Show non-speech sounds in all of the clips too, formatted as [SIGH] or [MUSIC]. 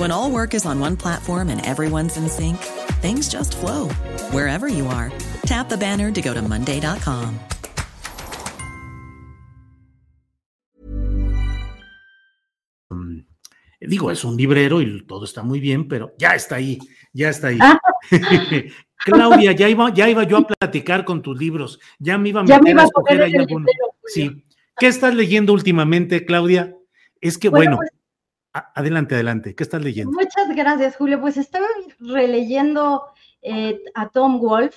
When all work is on one platform and everyone's in sync, things just flow wherever you are. Tap the banner to go to Monday.com. Um, digo, es un librero y todo está muy bien, pero ya está ahí, ya está ahí. [LAUGHS] Claudia, ya iba, ya iba yo a platicar con tus libros, ya me iba a meter a escoger ahí alguno. Sí. ¿Qué estás leyendo últimamente, Claudia? Es que, bueno, pues adelante, adelante, ¿qué estás leyendo? Muchas gracias, Julio. Pues estaba releyendo eh, a Tom Wolf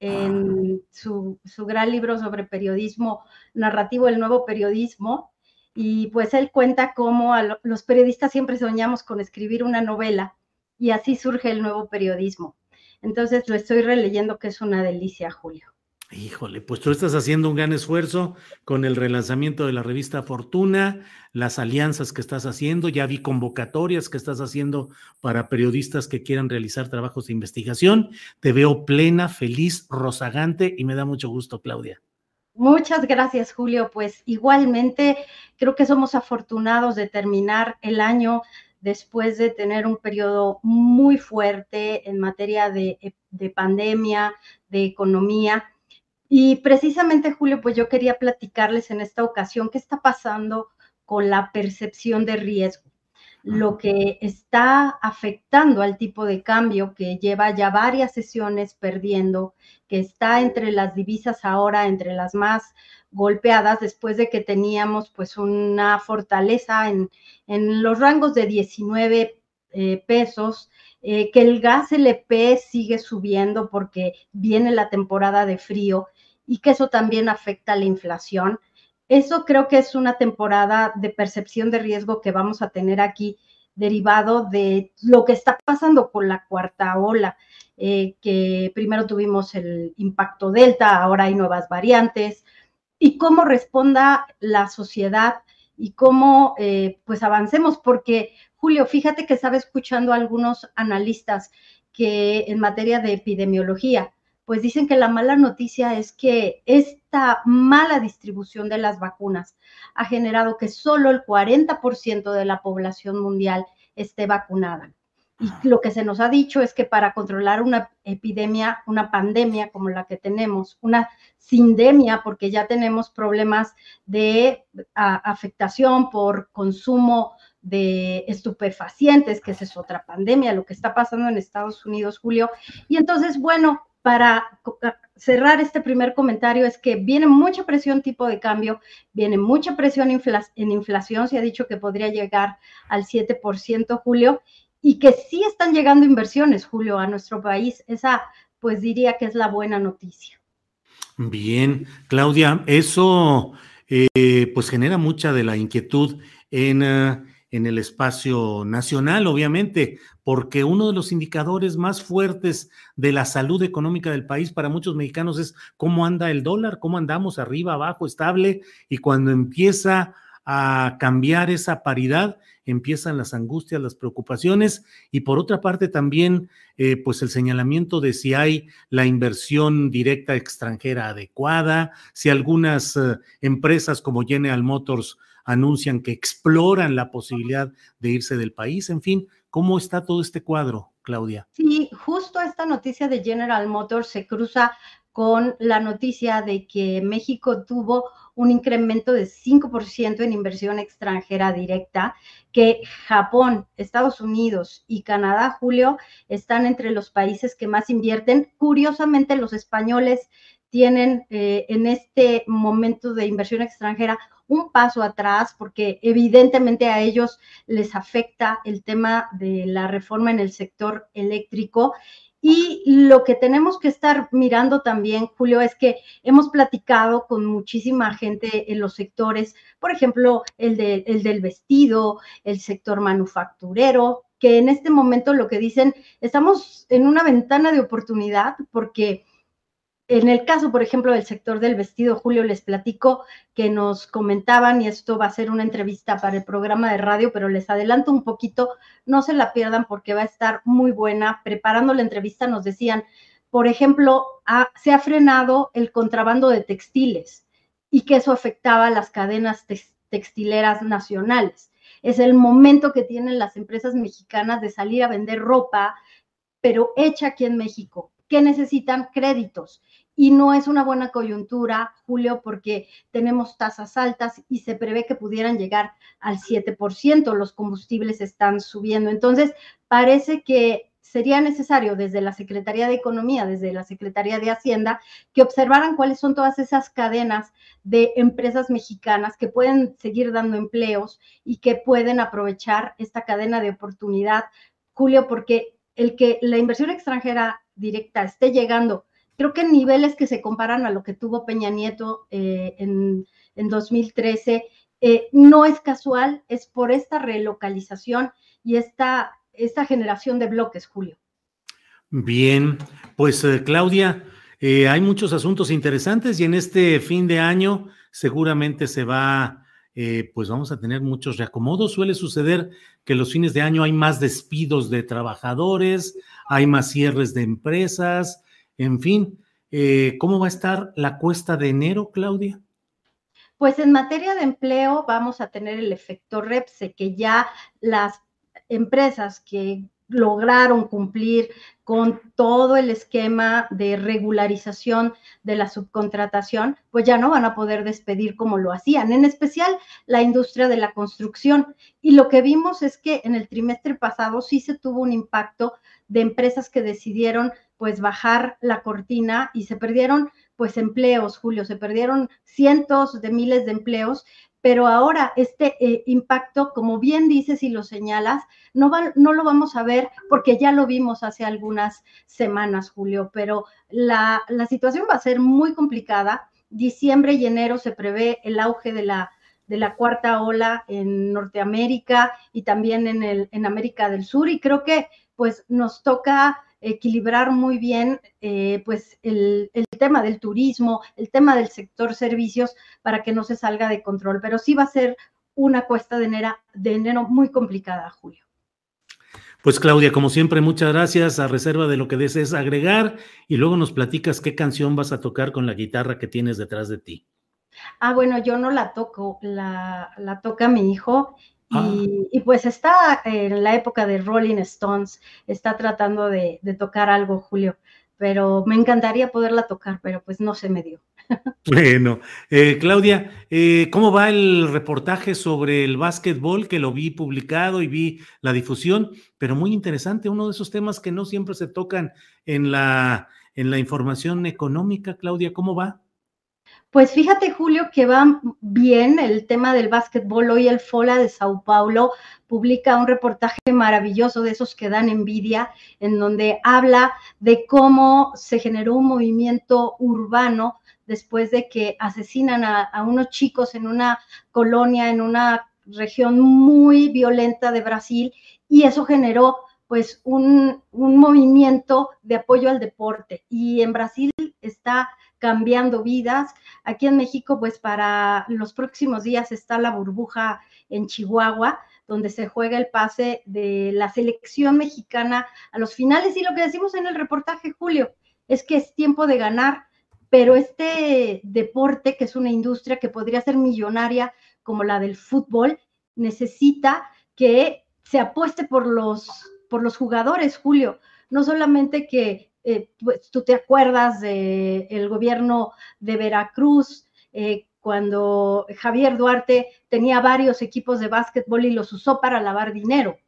en ah. su, su, gran libro sobre periodismo narrativo, el nuevo periodismo, y pues él cuenta cómo los periodistas siempre soñamos con escribir una novela y así surge el nuevo periodismo. Entonces lo estoy releyendo, que es una delicia, Julio. Híjole, pues tú estás haciendo un gran esfuerzo con el relanzamiento de la revista Fortuna, las alianzas que estás haciendo, ya vi convocatorias que estás haciendo para periodistas que quieran realizar trabajos de investigación. Te veo plena, feliz, rozagante y me da mucho gusto, Claudia. Muchas gracias, Julio. Pues igualmente creo que somos afortunados de terminar el año después de tener un periodo muy fuerte en materia de, de pandemia, de economía y precisamente, Julio, pues yo quería platicarles en esta ocasión qué está pasando con la percepción de riesgo, lo que está afectando al tipo de cambio que lleva ya varias sesiones perdiendo, que está entre las divisas ahora, entre las más golpeadas, después de que teníamos pues una fortaleza en, los rangos de 19 eh, pesos, eh, que el gas LP sigue subiendo porque viene la temporada de frío y que eso también afecta a la inflación. Eso creo que es una temporada de percepción de riesgo que vamos a tener aquí derivado de lo que está pasando con la cuarta ola, eh, que primero tuvimos el impacto delta, ahora hay nuevas variantes, y cómo responda la sociedad y cómo eh, pues avancemos, porque Julio, fíjate que estaba escuchando a algunos analistas que en materia de epidemiología, pues dicen que la mala noticia es que esta mala distribución de las vacunas ha generado que solo el 40% de la población mundial esté vacunada. Y lo que se nos ha dicho es que para controlar una epidemia, una pandemia como la que tenemos, una sindemia, porque ya tenemos problemas de afectación por consumo de estupefacientes, que esa es otra pandemia, lo que está pasando en Estados Unidos, Julio. Y entonces, bueno, para cerrar este primer comentario es que viene mucha presión tipo de cambio, viene mucha presión en inflación, se ha dicho que podría llegar al 7%, Julio, y que sí están llegando inversiones, Julio, a nuestro país. Esa, pues diría que es la buena noticia. Bien, Claudia, eso eh, pues genera mucha de la inquietud en... Eh, en el espacio nacional, obviamente, porque uno de los indicadores más fuertes de la salud económica del país para muchos mexicanos es cómo anda el dólar, cómo andamos arriba, abajo, estable, y cuando empieza a cambiar esa paridad, empiezan las angustias, las preocupaciones y por otra parte también eh, pues el señalamiento de si hay la inversión directa extranjera adecuada, si algunas eh, empresas como General Motors anuncian que exploran la posibilidad de irse del país, en fin, ¿cómo está todo este cuadro, Claudia? Sí, justo esta noticia de General Motors se cruza con la noticia de que México tuvo un incremento de 5% en inversión extranjera directa, que Japón, Estados Unidos y Canadá, Julio, están entre los países que más invierten. Curiosamente, los españoles tienen eh, en este momento de inversión extranjera un paso atrás porque evidentemente a ellos les afecta el tema de la reforma en el sector eléctrico. Y lo que tenemos que estar mirando también, Julio, es que hemos platicado con muchísima gente en los sectores, por ejemplo, el, de, el del vestido, el sector manufacturero, que en este momento lo que dicen, estamos en una ventana de oportunidad porque en el caso, por ejemplo, del sector del vestido, Julio, les platico que nos comentaban, y esto va a ser una entrevista para el programa de radio, pero les adelanto un poquito, no se la pierdan porque va a estar muy buena. Preparando la entrevista nos decían, por ejemplo, se ha frenado el contrabando de textiles y que eso afectaba a las cadenas textileras nacionales. Es el momento que tienen las empresas mexicanas de salir a vender ropa, pero hecha aquí en México, que necesitan créditos y no es una buena coyuntura, Julio, porque tenemos tasas altas y se prevé que pudieran llegar al 7%. Los combustibles están subiendo. Entonces, parece que sería necesario desde la Secretaría de Economía, desde la Secretaría de Hacienda, que observaran cuáles son todas esas cadenas de empresas mexicanas que pueden seguir dando empleos y que pueden aprovechar esta cadena de oportunidad, Julio, porque el que la inversión extranjera directa esté llegando creo que en niveles que se comparan a lo que tuvo Peña Nieto eh, en, 2013, eh, no es casual, es por esta relocalización y esta, esta generación de bloques, Julio. Bien, pues eh, Claudia, hay muchos asuntos interesantes y en este fin de año seguramente se va, pues vamos a tener muchos reacomodos. Suele suceder que los fines de año hay más despidos de trabajadores, hay más cierres de empresas, en fin, eh, ¿cómo va a estar la cuesta de enero, Claudia? Pues en materia de empleo vamos a tener el efecto REPSE, que ya las empresas que lograron cumplir con todo el esquema de regularización de la subcontratación, pues ya no van a poder despedir como lo hacían, en especial la industria de la construcción. Y lo que vimos es que en el trimestre pasado sí se tuvo un impacto de empresas que decidieron pues bajar la cortina y se perdieron pues empleos, Julio, se perdieron cientos de miles de empleos, pero ahora este eh, impacto, como bien dices y lo señalas, no, lo vamos a ver porque ya lo vimos hace algunas semanas, Julio, pero la, situación va a ser muy complicada. Diciembre y enero se prevé el auge de la de la cuarta ola en Norteamérica y también en, el, en América del Sur. Y creo que pues nos toca equilibrar muy bien eh, pues el, tema del turismo, el tema del sector servicios para que no se salga de control, pero sí va a ser una cuesta de enero, de enero muy complicada, Julio. Pues Claudia, como siempre, muchas gracias a reserva de lo que desees agregar y luego nos platicas qué canción vas a tocar con la guitarra que tienes detrás de ti. Ah, bueno, yo no la toco, la, la toca mi hijo Ah. Y, pues está en la época de Rolling Stones, está tratando de, tocar algo, Julio, pero me encantaría poderla tocar, pero pues no se me dio. [LAUGHS] Bueno, eh, Claudia, eh, ¿cómo va el reportaje sobre el básquetbol que lo vi publicado y vi la difusión? Pero muy interesante, uno de esos temas que no siempre se tocan en la, en la información económica. Claudia, ¿cómo va? Pues fíjate, Julio, que va bien el tema del básquetbol. Hoy el FOLA de Sao Paulo publica un reportaje maravilloso de esos que dan envidia, en donde habla de cómo se generó un movimiento urbano después de que asesinan a, unos chicos en una colonia, en una región muy violenta de Brasil, y eso generó pues un, un movimiento de apoyo al deporte. Y en Brasil está cambiando vidas. Aquí en México, pues para los próximos días está la burbuja en Chihuahua, donde se juega el pase de la selección mexicana a los finales. Y lo que decimos en el reportaje, Julio, es que es tiempo de ganar, pero este deporte, que es una industria que podría ser millonaria como la del fútbol, necesita que se apueste por los, por los jugadores, Julio. No solamente que eh, pues, tú te acuerdas del el gobierno de Veracruz, eh, cuando Javier Duarte tenía varios equipos de básquetbol y los usó para lavar dinero.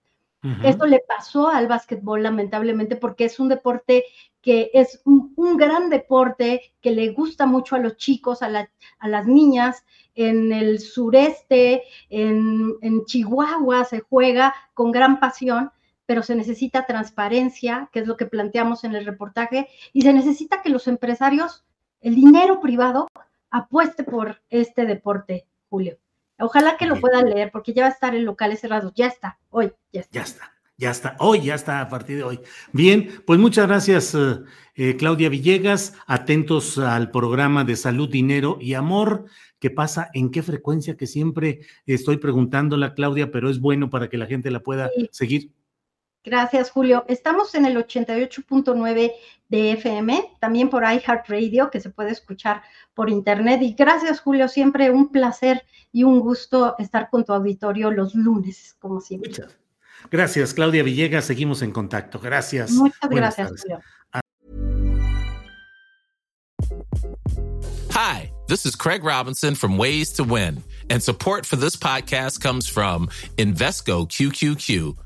Esto le pasó al básquetbol lamentablemente porque es un deporte que es un, gran deporte que le gusta mucho a los chicos, a, las niñas. En el sureste, en, en Chihuahua se juega con gran pasión, pero se necesita transparencia, que es lo que planteamos en el reportaje, y se necesita que los empresarios, el dinero privado, apueste por este deporte, Julio. Ojalá que lo puedan leer, porque ya va a estar en locales cerrados. Ya está, hoy, ya está. Ya está. Ya está, hoy, ya está a partir de hoy. Bien, pues muchas gracias, eh, eh, Claudia Villegas. Atentos al programa de Salud, Dinero y Amor, que pasa en qué frecuencia, que siempre estoy preguntándola, Claudia, pero es bueno para que la gente la pueda seguir. Gracias, Julio. Estamos en el 88.9 de FM, también por iHeartRadio, que se puede escuchar por internet. Y gracias, Julio, siempre un placer y un gusto estar con tu auditorio los lunes, como siempre. Muchas gracias, Claudia Villegas. Seguimos en contacto. Gracias. Muchas gracias, Julio. Hi, this is Craig Robinson from Ways to Win, and support for this podcast comes from Invesco QQQ